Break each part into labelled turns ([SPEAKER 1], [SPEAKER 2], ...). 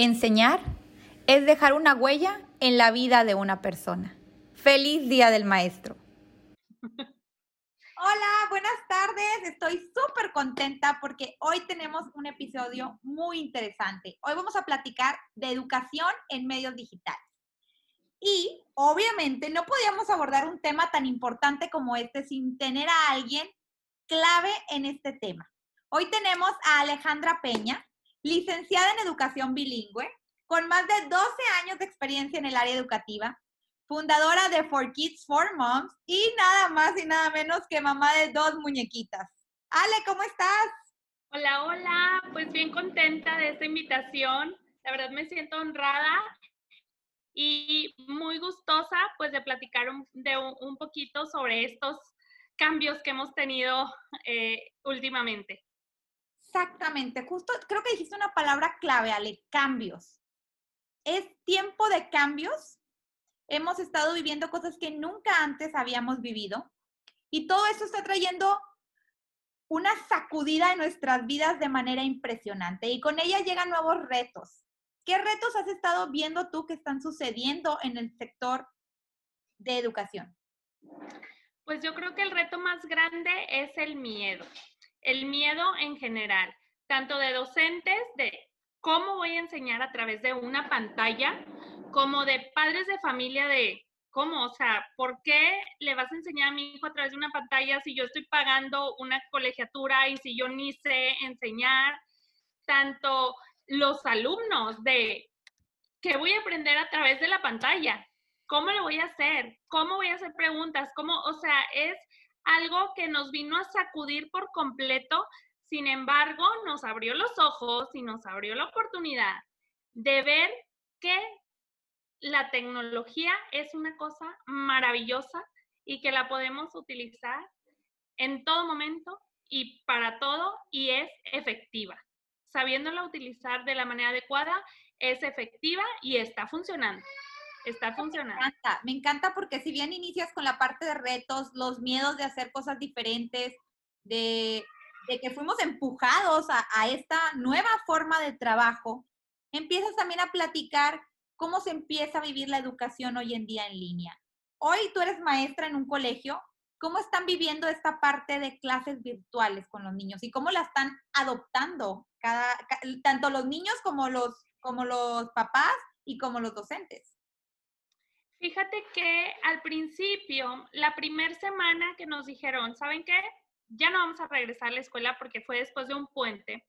[SPEAKER 1] Enseñar es dejar una huella en la vida de una persona. Feliz Día del Maestro. Hola, buenas tardes. Estoy súper contenta porque hoy tenemos un episodio muy interesante. Hoy vamos a platicar de educación en medios digitales. Y obviamente no podíamos abordar un tema tan importante como este sin tener a alguien clave en este tema. Hoy tenemos a Alejandra Peña, licenciada en educación bilingüe, con más de 12 años de experiencia en el área educativa, fundadora de For Kids, For Moms y nada más y nada menos que mamá de dos muñequitas. Ale, ¿cómo estás?
[SPEAKER 2] Hola, hola, pues bien contenta de esta invitación. La verdad me siento honrada y muy gustosa pues de platicar un, de un, poquito sobre estos cambios que hemos tenido eh, últimamente.
[SPEAKER 1] Exactamente, justo creo que dijiste una palabra clave, Ale, cambios. Es tiempo de cambios. Hemos estado viviendo cosas que nunca antes habíamos vivido y todo eso está trayendo una sacudida en nuestras vidas de manera impresionante y con ella llegan nuevos retos. ¿Qué retos has estado viendo tú que están sucediendo en el sector de educación?
[SPEAKER 2] Pues yo creo que el reto más grande es el miedo el miedo en general, tanto de docentes de cómo voy a enseñar a través de una pantalla, como de padres de familia de cómo, o sea, ¿por qué le vas a enseñar a mi hijo a través de una pantalla si yo estoy pagando una colegiatura y si yo ni sé enseñar? Tanto los alumnos de qué voy a aprender a través de la pantalla, cómo lo voy a hacer, cómo voy a hacer preguntas, cómo, o sea, es algo que nos vino a sacudir por completo, sin embargo, nos abrió los ojos y nos abrió la oportunidad de ver que la tecnología es una cosa maravillosa y que la podemos utilizar en todo momento y para todo y es efectiva. Sabiéndola utilizar de la manera adecuada, es efectiva y está funcionando está funcionando.
[SPEAKER 1] Me encanta, me encanta porque si bien inicias con la parte de retos, los miedos de hacer cosas diferentes, de, que fuimos empujados a, esta nueva forma de trabajo, empiezas también a platicar cómo se empieza a vivir la educación hoy en día en línea. Hoy tú eres maestra en un colegio, ¿cómo están viviendo esta parte de clases virtuales con los niños y cómo la están adoptando cada, tanto los niños como los, como los papás y como los docentes?
[SPEAKER 2] Fíjate que al principio, la primera semana que nos dijeron, ¿saben qué? Ya no vamos a regresar a la escuela porque fue después de un puente.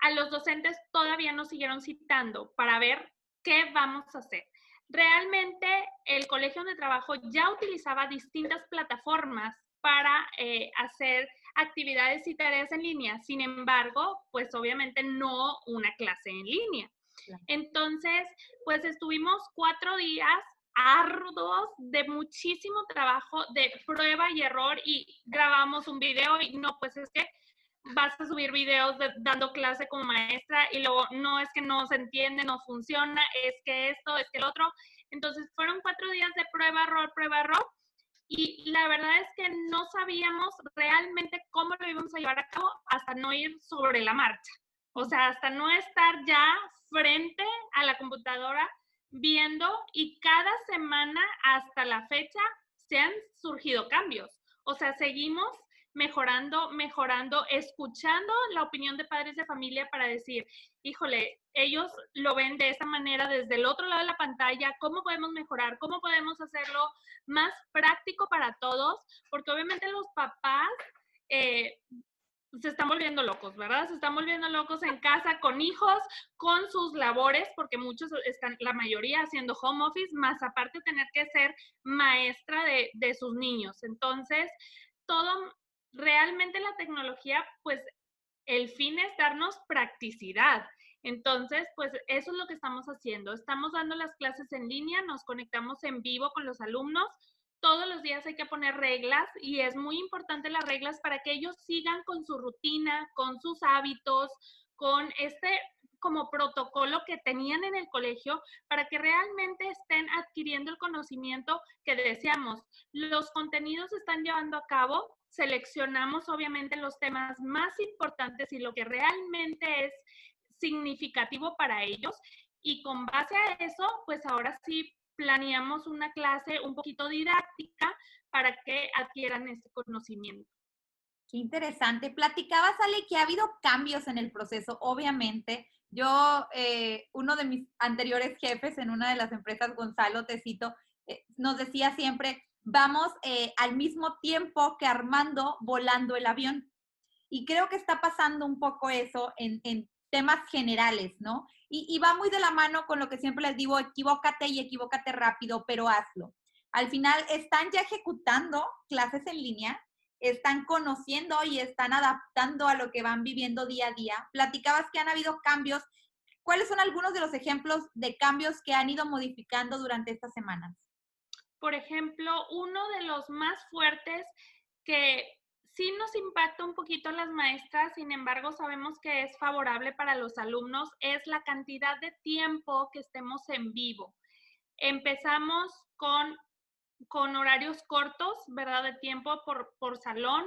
[SPEAKER 2] A los docentes todavía nos siguieron citando para ver qué vamos a hacer. Realmente el colegio donde trabajo ya utilizaba distintas plataformas para eh, hacer actividades y tareas en línea. Sin embargo, pues obviamente no una clase en línea. Entonces, pues estuvimos cuatro días arduos de muchísimo trabajo, de prueba y error y grabamos un video y no, pues es que vas a subir videos dando clase como maestra y luego no es que no se entiende, no funciona, es que esto, es que el otro. Entonces fueron cuatro días de prueba, error, prueba, error. Y la verdad es que no sabíamos realmente cómo lo íbamos a llevar a cabo hasta no ir sobre la marcha. O sea, hasta no estar ya frente a la computadora viendo y cada semana hasta la fecha se han surgido cambios. O sea, seguimos mejorando, mejorando, escuchando la opinión de padres de familia para decir, híjole, ellos lo ven de esa manera desde el otro lado de la pantalla, ¿cómo podemos mejorar? ¿Cómo podemos hacerlo más práctico para todos? Porque obviamente los papás eh, se están volviendo locos, ¿verdad? Se están volviendo locos en casa con hijos, con sus labores, porque muchos están, la mayoría haciendo home office, más aparte tener que ser maestra de, de sus niños. Entonces, todo, realmente la tecnología, pues el fin es darnos practicidad. Entonces, pues eso es lo que estamos haciendo. Estamos dando las clases en línea, nos conectamos en vivo con los alumnos todos los días hay que poner reglas y es muy importante las reglas para que ellos sigan con su rutina, con sus hábitos, con este como protocolo que tenían en el colegio para que realmente estén adquiriendo el conocimiento que deseamos. Los contenidos se están llevando a cabo, seleccionamos obviamente los temas más importantes y lo que realmente es significativo para ellos y con base a eso, pues ahora sí planeamos una clase un poquito didáctica para que adquieran ese conocimiento.
[SPEAKER 1] Qué interesante. Platicabas, Ale, que ha habido cambios en el proceso, obviamente. Yo, eh, uno de mis anteriores jefes en una de las empresas, Gonzalo Tecito, eh, nos decía siempre, vamos eh, al mismo tiempo que Armando volando el avión. Y creo que está pasando un poco eso en, en temas generales, ¿no? Y, va muy de la mano con lo que siempre les digo, equivócate y equivócate rápido, pero hazlo. Al final están ya ejecutando clases en línea, están conociendo y están adaptando a lo que van viviendo día a día. Platicabas que han habido cambios. ¿Cuáles son algunos de los ejemplos de cambios que han ido modificando durante estas semanas?
[SPEAKER 2] Por ejemplo, uno de los más fuertes que sí nos impacta un poquito las maestras, sin embargo sabemos que es favorable para los alumnos, es la cantidad de tiempo que estemos en vivo. Empezamos con, con horarios cortos, ¿verdad? De tiempo por, por salón.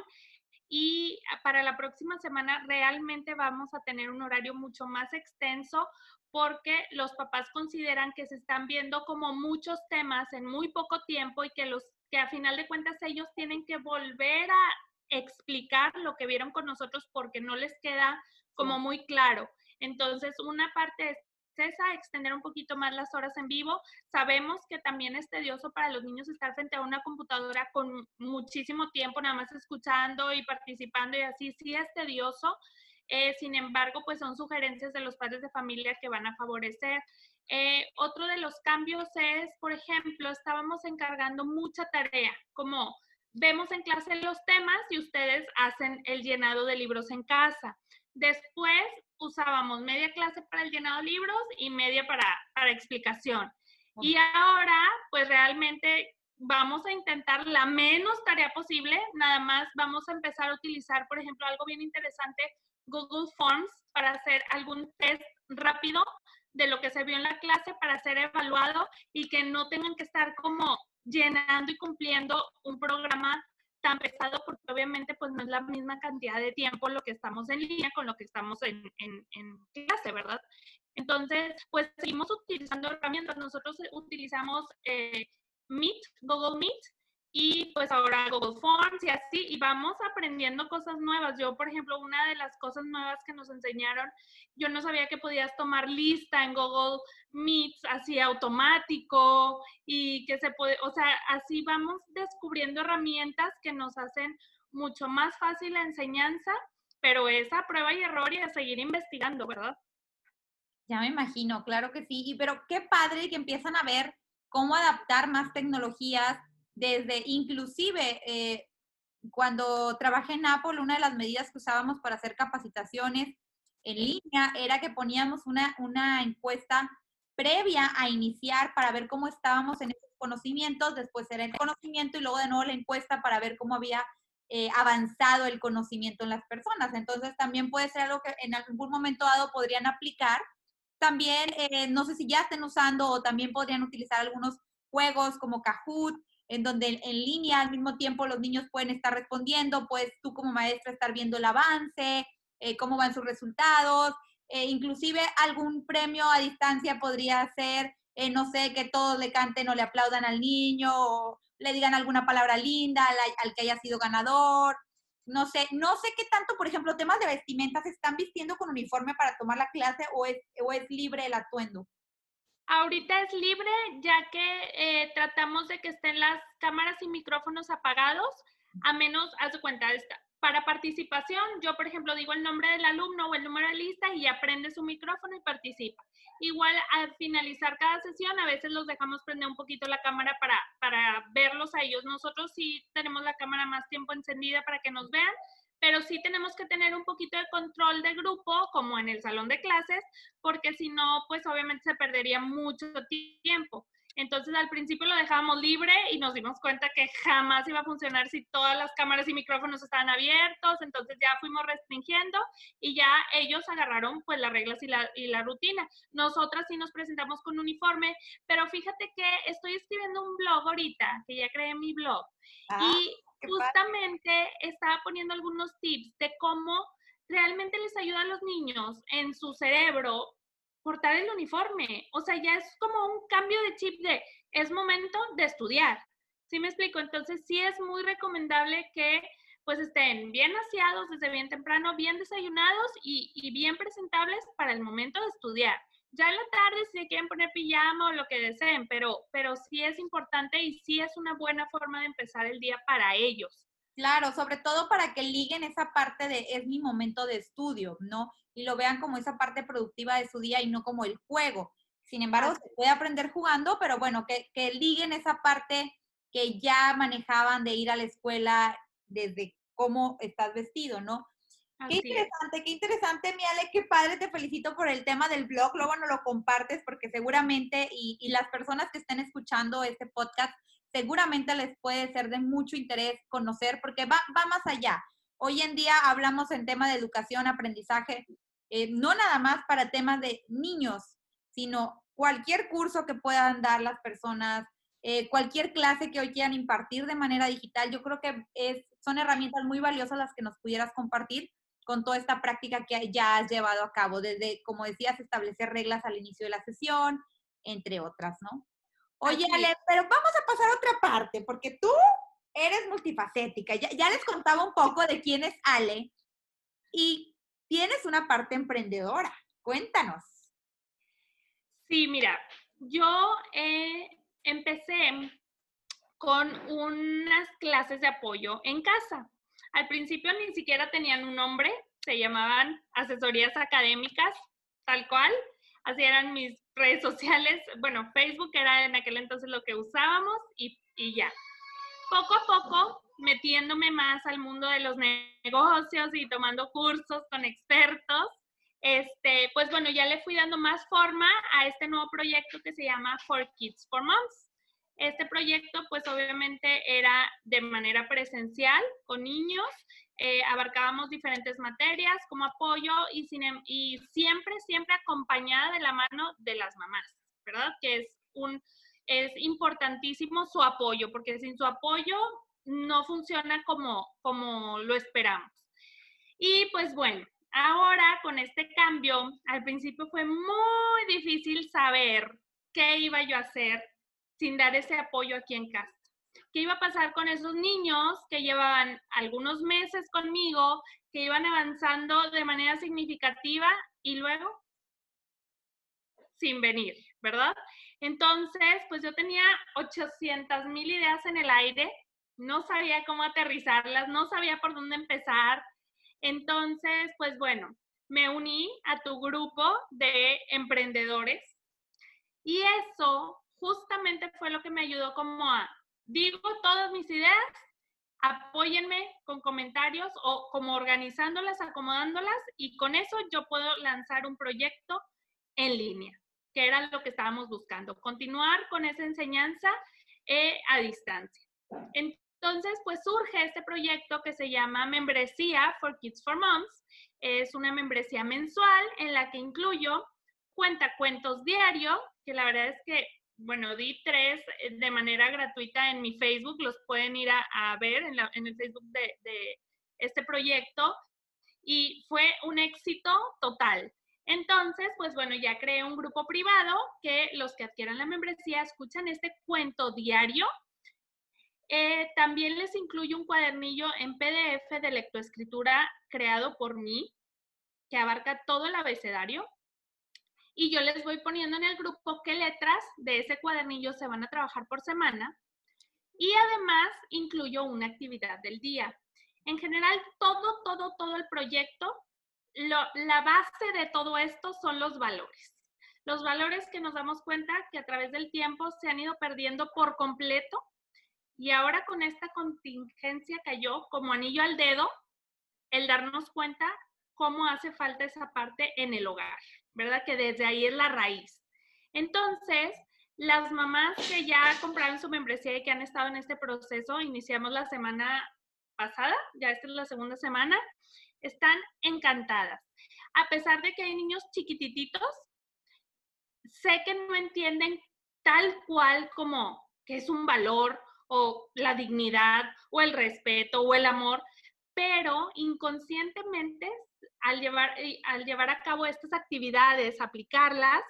[SPEAKER 2] Y para la próxima semana realmente vamos a tener un horario mucho más extenso porque los papás consideran que se están viendo como muchos temas en muy poco tiempo y que los que a final de cuentas ellos tienen que volver a explicar lo que vieron con nosotros porque no les queda como muy claro. Entonces, una parte es esa, extender un poquito más las horas en vivo. Sabemos que también es tedioso para los niños estar frente a una computadora con muchísimo tiempo, nada más escuchando y participando y así, sí es tedioso. Eh, sin embargo, pues son sugerencias de los padres de familia que van a favorecer. Eh, otro de los cambios es, por ejemplo, estábamos encargando mucha tarea, como vemos en clase los temas y ustedes hacen el llenado de libros en casa. Después usábamos media clase para el llenado de libros y media para, para explicación. Y ahora, pues realmente vamos a intentar la menos tarea posible, nada más vamos a empezar a utilizar, por ejemplo, algo bien interesante, Google Forms para hacer algún test rápido de lo que se vio en la clase para ser evaluado y que no tengan que estar como llenando y cumpliendo un programa tan pesado porque obviamente pues no es la misma cantidad de tiempo lo que estamos en línea con lo que estamos en, en, clase, ¿verdad? Entonces, pues seguimos utilizando herramientas. Nosotros utilizamos eh, Meet, Google Meet, y pues ahora Google Forms y así, y vamos aprendiendo cosas nuevas. Yo, por ejemplo, una de las cosas nuevas que nos enseñaron, yo no sabía que podías tomar lista en Google Meets así automático y que se puede, o sea, así vamos descubriendo herramientas que nos hacen mucho más fácil la enseñanza, pero es a prueba y error y a seguir investigando, ¿verdad?
[SPEAKER 1] Ya me imagino, claro que sí, y pero qué padre que empiezan a ver cómo adaptar más tecnologías desde inclusive eh, cuando trabajé en Apple, una de las medidas que usábamos para hacer capacitaciones en línea era que poníamos una, una encuesta previa a iniciar para ver cómo estábamos en esos conocimientos, después era el conocimiento y luego de nuevo la encuesta para ver cómo había eh, avanzado el conocimiento en las personas. Entonces también puede ser algo que en algún momento dado podrían aplicar. También, eh, no sé si ya estén usando o también podrían utilizar algunos juegos como Kahoot, en donde en línea al mismo tiempo los niños pueden estar respondiendo, pues tú como maestra estar viendo el avance, eh, cómo van sus resultados, eh, inclusive algún premio a distancia podría ser, eh, no sé, que todos le canten o le aplaudan al niño o le digan alguna palabra linda al, que haya sido ganador. No sé, no sé qué tanto, por ejemplo, temas de vestimenta se están vistiendo con uniforme para tomar la clase o es, o es libre el atuendo.
[SPEAKER 2] Ahorita es libre ya que eh, tratamos de que estén las cámaras y micrófonos apagados, a menos, haz de cuenta, para participación, yo por ejemplo digo el nombre del alumno o el número de lista y aprende su micrófono y participa. Igual al finalizar cada sesión, a veces los dejamos prender un poquito la cámara para, para verlos a ellos. Nosotros sí tenemos la cámara más tiempo encendida para que nos vean, pero sí tenemos que tener un poquito de control de grupo, como en el salón de clases, porque si no, pues obviamente se perdería mucho tiempo. Entonces al principio lo dejábamos libre y nos dimos cuenta que jamás iba a funcionar si todas las cámaras y micrófonos estaban abiertos, entonces ya fuimos restringiendo y ya ellos agarraron pues las reglas y la, y la rutina. Nosotras sí nos presentamos con uniforme, pero fíjate que estoy escribiendo un blog ahorita, que ya creé mi blog, ah. y justamente estaba poniendo algunos tips de cómo realmente les ayuda a los niños en su cerebro portar el uniforme. O sea, ya es como un cambio de chip de es momento de estudiar. ¿Sí me explico? Entonces sí es muy recomendable que pues estén bien aseados desde bien temprano, bien desayunados y, y bien presentables para el momento de estudiar ya en la tarde si quieren poner pijama o lo que deseen, pero, pero sí es importante y sí es una buena forma de empezar el día para ellos.
[SPEAKER 1] Claro, sobre todo para que liguen esa parte de es mi momento de estudio, ¿no? Y lo vean como esa parte productiva de su día y no como el juego. Sin embargo, se puede aprender jugando, pero bueno, que, que liguen esa parte que ya manejaban de ir a la escuela desde cómo estás vestido, ¿no? qué interesante, qué interesante, mi Ale, qué padre, te felicito por el tema del blog, luego no lo compartes porque seguramente, y, y, las personas que estén escuchando este podcast, seguramente les puede ser de mucho interés conocer, porque va, va más allá. Hoy en día hablamos en tema de educación, aprendizaje, eh, no nada más para temas de niños, sino cualquier curso que puedan dar las personas, eh, cualquier clase que hoy quieran impartir de manera digital, yo creo que es, son herramientas muy valiosas las que nos pudieras compartir con toda esta práctica que ya has llevado a cabo, desde, como decías, establecer reglas al inicio de la sesión, entre otras, ¿no? Oye, Ale, pero vamos a pasar a otra parte, porque tú eres multifacética. Ya, ya, les contaba un poco de quién es Ale y tienes una parte emprendedora. Cuéntanos.
[SPEAKER 2] Sí, mira, yo eh, empecé con unas clases de apoyo en casa. Al principio ni siquiera tenían un nombre, se llamaban asesorías académicas, tal cual. Así eran mis redes sociales. Bueno, Facebook era en aquel entonces lo que usábamos y, y ya. Poco a poco, metiéndome más al mundo de los negocios y tomando cursos con expertos, este, pues bueno, ya le fui dando más forma a este nuevo proyecto que se llama For Kids for Moms. Este proyecto, pues obviamente era de manera presencial con niños, eh, abarcábamos diferentes materias como apoyo y, em, y siempre, siempre acompañada de la mano de las mamás, ¿verdad? Que es un, es importantísimo su apoyo, porque sin su apoyo no funciona como, como lo esperamos. Y pues bueno, ahora con este cambio, al principio fue muy difícil saber qué iba yo a hacer sin dar ese apoyo aquí en casa. ¿Qué iba a pasar con esos niños que llevaban algunos meses conmigo, que iban avanzando de manera significativa y luego sin venir, ¿verdad? Entonces, pues yo tenía 800 mil ideas en el aire, no sabía cómo aterrizarlas, no sabía por dónde empezar. Entonces, pues bueno, me uní a tu grupo de emprendedores y eso justamente fue lo que me ayudó como a, digo todas mis ideas, apóyenme con comentarios o como organizándolas, acomodándolas y con eso yo puedo lanzar un proyecto en línea, que era lo que estábamos buscando, continuar con esa enseñanza eh, a distancia. Entonces, pues surge este proyecto que se llama Membresía for Kids for Moms. Es una membresía mensual en la que incluyo cuenta cuentos diario, que la verdad es que bueno, di tres eh, de manera gratuita en mi Facebook, los pueden ir a, ver en, el Facebook de, de, este proyecto y fue un éxito total. Entonces, pues bueno, ya creé un grupo privado que los que adquieran la membresía escuchan este cuento diario. Eh, también les incluyo un cuadernillo en PDF de lectoescritura creado por mí, que abarca todo el abecedario y yo les voy poniendo en el grupo qué letras de ese cuadernillo se van a trabajar por semana y además incluyo una actividad del día. En general, todo, todo, todo el proyecto, la base de todo esto son los valores. Los valores que nos damos cuenta que a través del tiempo se han ido perdiendo por completo y ahora con esta contingencia cayó como anillo al dedo el darnos cuenta cómo hace falta esa parte en el hogar. ¿Verdad? Que desde ahí es la raíz. Entonces, las mamás que ya compraron su membresía y que han estado en este proceso, iniciamos la semana pasada, ya esta es la segunda semana, están encantadas. A pesar de que hay niños chiquititos, sé que no entienden tal cual como que es un valor o la dignidad o el respeto o el amor, pero inconscientemente al llevar, al llevar a cabo estas actividades, aplicarlas,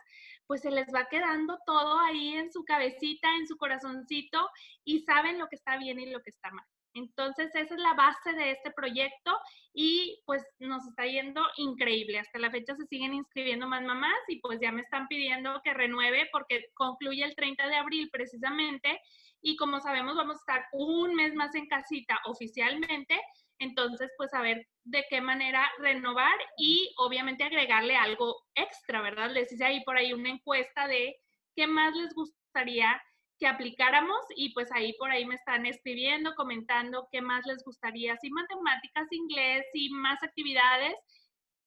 [SPEAKER 2] pues se les va quedando todo ahí en su cabecita, en su corazoncito y saben lo que está bien y lo que está mal. Entonces, esa es la base de este proyecto y pues nos está yendo increíble. Hasta la fecha se siguen inscribiendo más mamás y pues ya me están pidiendo que renueve porque concluye el 30 de abril precisamente y como sabemos vamos a estar un mes más en casita oficialmente. Entonces, pues a ver de qué manera renovar y obviamente agregarle algo extra, ¿verdad? Les hice ahí por ahí una encuesta de qué más les gustaría que aplicáramos y pues ahí por ahí me están escribiendo, comentando qué más les gustaría, si matemáticas, inglés y más actividades.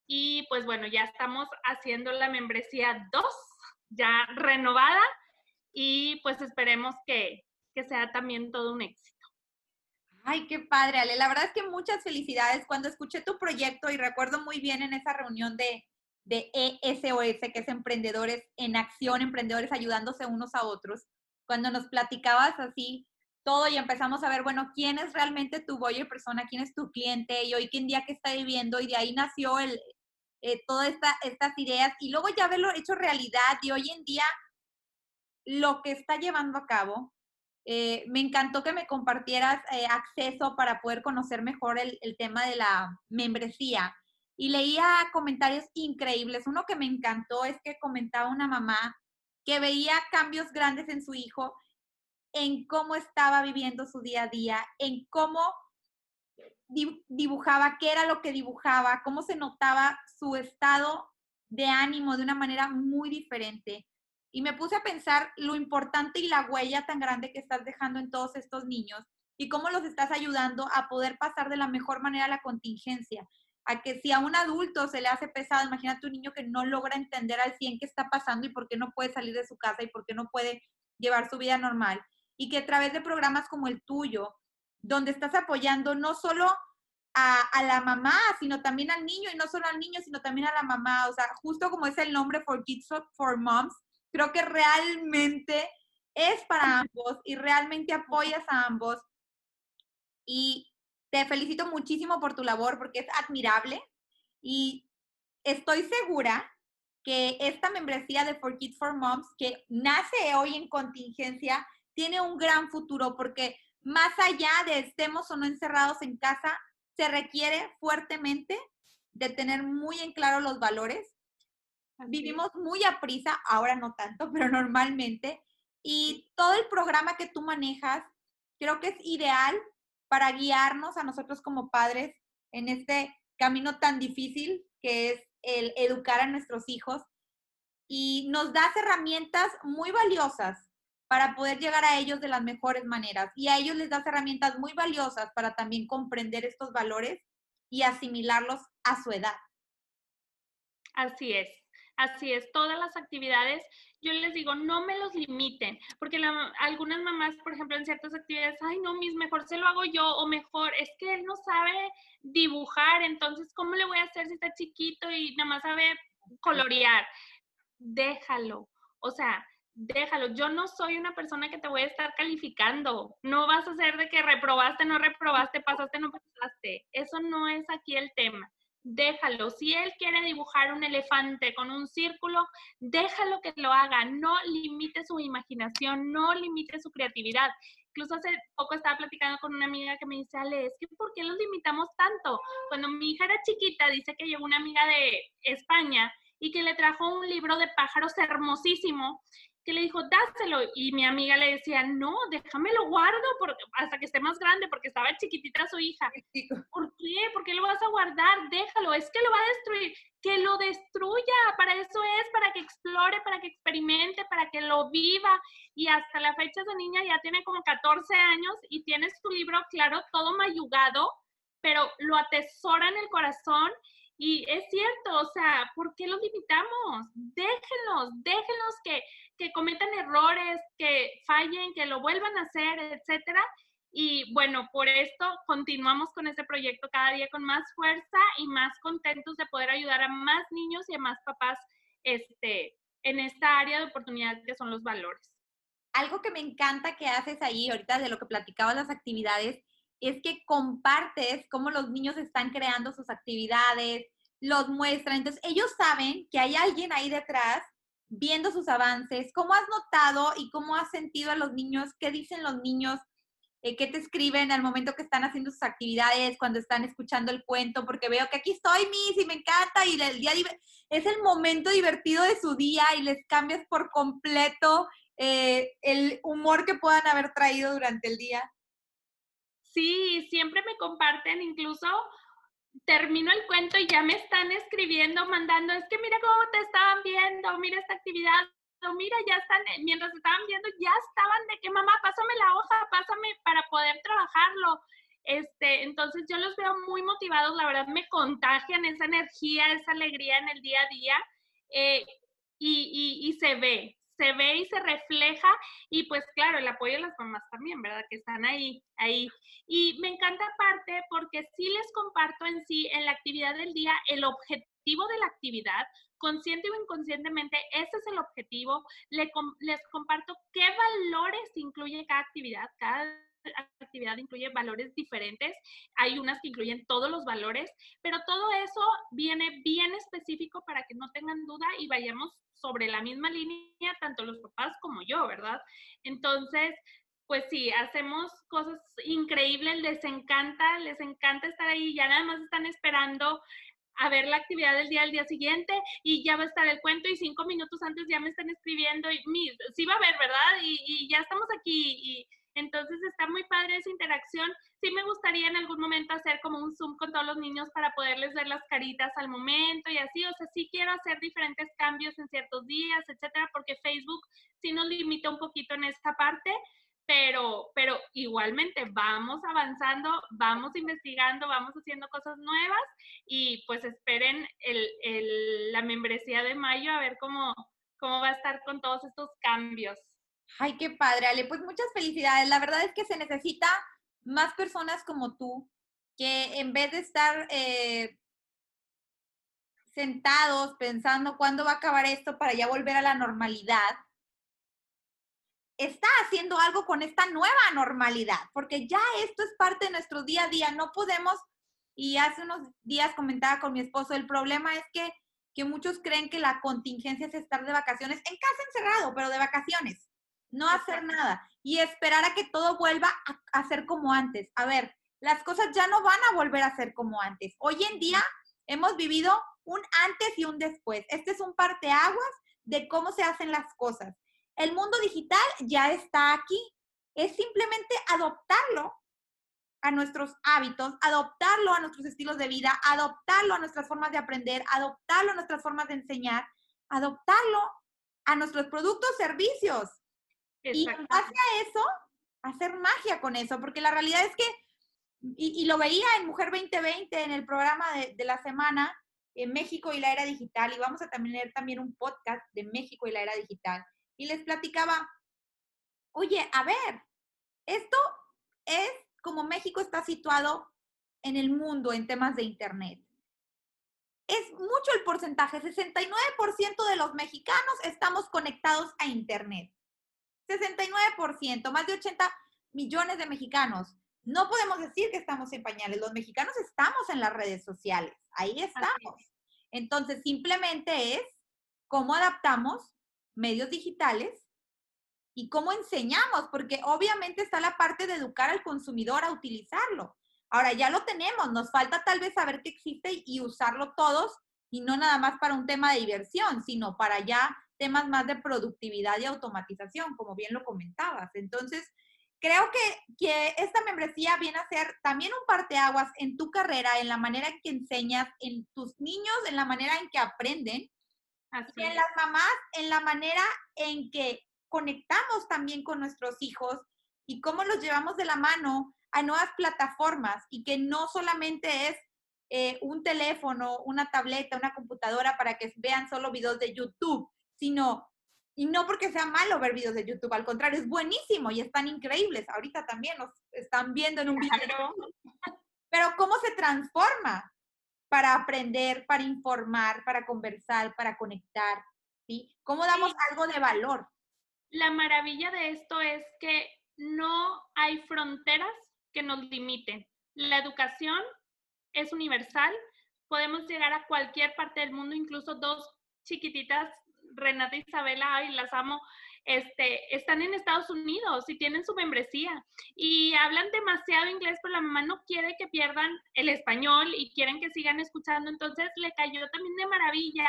[SPEAKER 2] Y pues bueno, ya estamos haciendo la membresía 2, ya renovada y pues esperemos que, que sea también todo un éxito.
[SPEAKER 1] Ay, qué padre, Ale. La verdad es que muchas felicidades. Cuando escuché tu proyecto y recuerdo muy bien en esa reunión de, de ESOS, que es Emprendedores en Acción, Emprendedores ayudándose unos a otros, cuando nos platicabas así todo y empezamos a ver, bueno, quién es realmente tu buyer persona, quién es tu cliente y hoy qué día que está viviendo y de ahí nació el, eh, todas esta, estas ideas y luego ya haberlo hecho realidad y hoy en día lo que está llevando a cabo. Eh, me encantó que me compartieras eh, acceso para poder conocer mejor el, el tema de la membresía. Y leía comentarios increíbles. Uno que me encantó es que comentaba una mamá que veía cambios grandes en su hijo, en cómo estaba viviendo su día a día, en cómo dibujaba, qué era lo que dibujaba, cómo se notaba su estado de ánimo de una manera muy diferente. Y me puse a pensar lo importante y la huella tan grande que estás dejando en todos estos niños y cómo los estás ayudando a poder pasar de la mejor manera la contingencia a que si a un adulto se le hace pesado, imagínate un niño que no logra entender al 100 qué está pasando y por qué no puede salir de su casa y por qué no puede llevar su vida normal. Y que a través de programas como el tuyo, donde estás apoyando no solo a, a, la mamá, sino también al niño, y no solo al niño, sino también a la mamá. O sea, justo como es el nombre For Kids for Moms, creo que realmente es para ambos y realmente apoyas a ambos. Y te felicito muchísimo por tu labor porque es admirable y estoy segura que esta membresía de For Kids for Moms, que nace hoy en contingencia, tiene un gran futuro porque más allá de estemos o no encerrados en casa, se requiere fuertemente de tener muy en claro los valores. Vivimos muy a prisa, ahora no tanto, pero normalmente. Y todo el programa que tú manejas, creo que es ideal para guiarnos a nosotros como padres en este camino tan difícil que es el educar a nuestros hijos y nos das herramientas muy valiosas para poder llegar a ellos de las mejores maneras y a ellos les das herramientas muy valiosas para también comprender estos valores y asimilarlos a su edad.
[SPEAKER 2] Así es. Así es, todas las actividades, yo les digo, no me los limiten, porque algunas mamás, por ejemplo, en ciertas actividades, ay, no, mis, mejor se lo hago yo, o mejor, es que él no sabe dibujar, entonces, ¿cómo le voy a hacer si está chiquito y nada más sabe colorear? Déjalo, o sea, déjalo. Yo no soy una persona que te voy a estar calificando. No vas a ser de que reprobaste, no reprobaste, pasaste, no pasaste. Eso no es aquí el tema déjalo. Si él quiere dibujar un elefante con un círculo, déjalo que lo haga. No limite su imaginación, no limite su creatividad. Incluso hace poco estaba platicando con una amiga que me dice, Ale, es que ¿por qué los limitamos tanto? Cuando mi hija era chiquita, dice que llegó una amiga de España y que le trajo un libro de pájaros hermosísimo que le dijo, dáselo. Y mi amiga le decía, no, déjamelo guardo hasta que esté más grande, porque estaba chiquitita su hija. ¿Por qué? ¿Por qué lo vas a guardar? Déjalo, es que lo va a destruir. Que lo destruya, para eso es, para que explore, para que experimente, para que lo viva. Y hasta la fecha esa niña ya tiene como 14 años y tiene su libro, claro, todo mayugado, pero lo atesora en el corazón y es cierto, o sea, ¿por qué los limitamos? Déjenlos, déjenlos que, que cometan errores, que fallen, que lo vuelvan a hacer, etcétera. Y bueno, por esto continuamos con este proyecto cada día con más fuerza y más contentos de poder ayudar a más niños y a más papás este, en esta área de oportunidad que son los valores.
[SPEAKER 1] Algo que me encanta que haces ahí, ahorita de lo que platicabas las actividades, es que compartes cómo los niños están creando sus actividades, los muestran. Entonces, ellos saben que hay alguien ahí detrás viendo sus avances. ¿Cómo has notado y cómo has sentido a los niños? ¿Qué dicen los niños? Eh, ¿Qué te escriben al momento que están haciendo sus actividades, cuando están escuchando el cuento? Porque veo que aquí estoy, Miss, y me encanta, y el día es el momento divertido de su día y les cambias por completo eh, el humor que puedan haber traído durante el día.
[SPEAKER 2] Sí, siempre me comparten, incluso termino el cuento y ya me están escribiendo, mandando, es que mira cómo te estaban viendo, mira esta actividad, mira, ya están, eh, mientras estaban viendo, ya estaban de que mamá, pásame la hoja, pásame para poder trabajarlo. Este, entonces yo los veo muy motivados, la verdad me contagian esa energía, esa alegría en el día a día eh, y, y, y se ve, se ve y se refleja y pues claro, el apoyo de las mamás también, ¿verdad? Que están ahí, ahí. Y me encanta aparte porque sí les comparto en sí, en la actividad del día, el objetivo de la actividad, consciente o inconscientemente, ese es el objetivo. les comparto qué valores incluye cada actividad, cada actividad incluye valores diferentes, hay unas que incluyen todos los valores, pero todo eso viene bien específico para que no tengan duda y vayamos sobre la misma línea, tanto los papás como yo, ¿verdad? Entonces, pues sí, hacemos cosas increíbles, les encanta, les encanta estar ahí, ya nada más están esperando a ver la actividad del día al día siguiente y ya va a estar el cuento y cinco minutos antes ya me están escribiendo y sí va a ver, ¿verdad? Y, y ya estamos aquí y entonces está muy padre esa interacción. Sí me gustaría en algún momento hacer como un Zoom con todos los niños para poderles ver las caritas al momento y así. O sea, sí quiero hacer diferentes cambios en ciertos días, etcétera, porque Facebook sí nos limita un poquito en esta parte. Pero, pero igualmente vamos avanzando, vamos investigando, vamos haciendo cosas nuevas y pues esperen el, la membresía de mayo a ver cómo, cómo va a estar con todos estos cambios.
[SPEAKER 1] Ay, qué padre, Ale. Pues muchas felicidades. La verdad es que se necesita más personas como tú que en vez de estar eh, sentados pensando cuándo va a acabar esto para ya volver a la normalidad, está haciendo algo con esta nueva normalidad, porque ya esto es parte de nuestro día a día. No podemos, y hace unos días comentaba con mi esposo, el problema es que, que muchos creen que la contingencia es estar de vacaciones, en casa encerrado, pero de vacaciones no hacer nada y esperar a que todo vuelva a, ser como antes. A ver, las cosas ya no van a volver a ser como antes. Hoy en día hemos vivido un antes y un después. Este es un parteaguas de cómo se hacen las cosas. El mundo digital ya está aquí. Es simplemente adoptarlo a nuestros hábitos, adoptarlo a nuestros estilos de vida, adoptarlo a nuestras formas de aprender, adoptarlo a nuestras formas de enseñar, adoptarlo a nuestros productos, servicios. Y en base a eso, hacer magia con eso, porque la realidad es que, y, lo veía en Mujer 2020, en el programa de, la semana, en México y la era digital, y vamos a tener también un podcast de México y la era digital, y les platicaba, oye, a ver, esto es como México está situado en el mundo en temas de Internet. Es mucho el porcentaje, 69% de los mexicanos estamos conectados a Internet. 69%, más de 80 millones de mexicanos. No podemos decir que estamos en pañales, los mexicanos estamos en las redes sociales, ahí estamos. Entonces, simplemente es cómo adaptamos medios digitales y cómo enseñamos, porque obviamente está la parte de educar al consumidor a utilizarlo. Ahora ya lo tenemos, nos falta tal vez saber que existe y usarlo todos y no nada más para un tema de diversión, sino para ya temas más de productividad y automatización, como bien lo comentabas. Entonces, creo que, que esta membresía viene a ser también un parteaguas en tu carrera, en la manera en que enseñas, en tus niños, en la manera en que aprenden, y en las mamás, en la manera en que conectamos también con nuestros hijos y cómo los llevamos de la mano a nuevas plataformas y que no solamente es eh, un teléfono, una tableta, una computadora para que vean solo videos de YouTube, sino, y no porque sea malo ver videos de YouTube, al contrario, es buenísimo y están increíbles. Ahorita también nos están viendo en un video. Pero ¿cómo se transforma para aprender, para informar, para conversar, para conectar? ¿sí? ¿Cómo damos algo de valor?
[SPEAKER 2] La maravilla de esto es que no hay fronteras que nos limiten. La educación es universal, podemos llegar a cualquier parte del mundo, incluso dos chiquititas, Renata y Isabela, y las amo, este, están en Estados Unidos y tienen su membresía y hablan demasiado inglés, pero la mamá no quiere que pierdan el español y quieren que sigan escuchando, entonces le cayó también de maravilla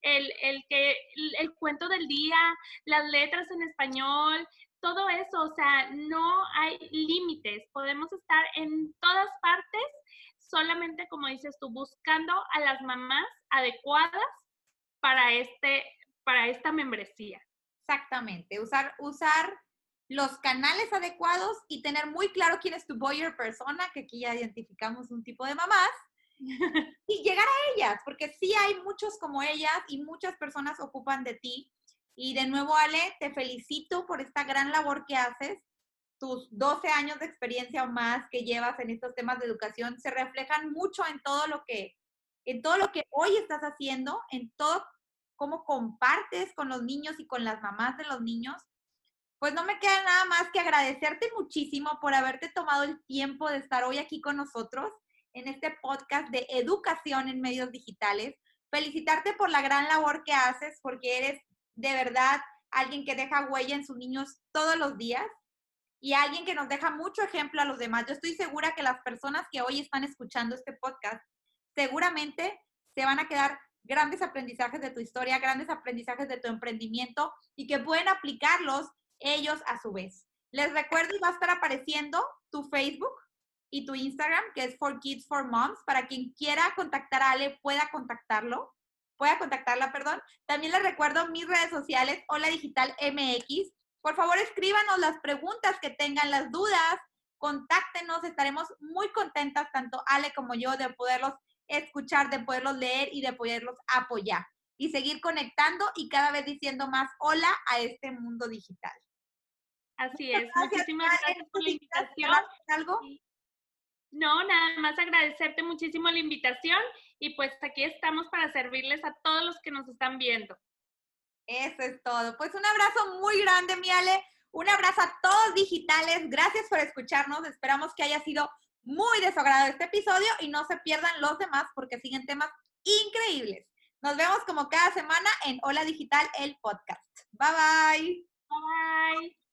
[SPEAKER 2] el, el que el cuento del día, las letras en español, todo eso, o sea, no hay límites, podemos estar en todas partes, solamente como dices tú, buscando a las mamás adecuadas para este para esta membresía.
[SPEAKER 1] Exactamente, usar, usar los canales adecuados y tener muy claro quién es tu buyer persona, que aquí ya identificamos un tipo de mamás, y llegar a ellas, porque sí hay muchos como ellas y muchas personas ocupan de ti. Y de nuevo, Ale, te felicito por esta gran labor que haces. Tus 12 años de experiencia o más que llevas en estos temas de educación se reflejan mucho en todo lo que, en todo lo que hoy estás haciendo, en todo cómo compartes con los niños y con las mamás de los niños, pues no me queda nada más que agradecerte muchísimo por haberte tomado el tiempo de estar hoy aquí con nosotros en este podcast de educación en medios digitales. Felicitarte por la gran labor que haces, porque eres de verdad alguien que deja huella en sus niños todos los días y alguien que nos deja mucho ejemplo a los demás. Yo estoy segura que las personas que hoy están escuchando este podcast seguramente se van a quedar grandes aprendizajes de tu historia, grandes aprendizajes de tu emprendimiento y que pueden aplicarlos ellos a su vez. Les recuerdo y va a estar apareciendo tu Facebook y tu Instagram, que es For Kids for Moms, para quien quiera contactar a Ale pueda contactarlo, pueda contactarla, perdón. También les recuerdo mis redes sociales, Hola Digital MX. Por favor, escríbanos las preguntas que tengan, las dudas, contáctenos, estaremos muy contentas, tanto Ale como yo, de poderlos escuchar, de poderlos leer y de poderlos apoyar y seguir conectando y cada vez diciendo más hola a este mundo digital.
[SPEAKER 2] Así es. Muchísimas gracias por la invitación. ¿Algo? No, nada más agradecerte muchísimo la invitación y pues aquí estamos para servirles a todos los que nos están viendo.
[SPEAKER 1] Eso es todo. Pues un abrazo muy grande, Miale. Un abrazo a todos digitales. Gracias por escucharnos. Esperamos que haya sido muy de este episodio y no se pierdan los demás porque siguen temas increíbles. Nos vemos como cada semana en Hola Digital, el podcast. Bye bye.
[SPEAKER 2] Bye bye.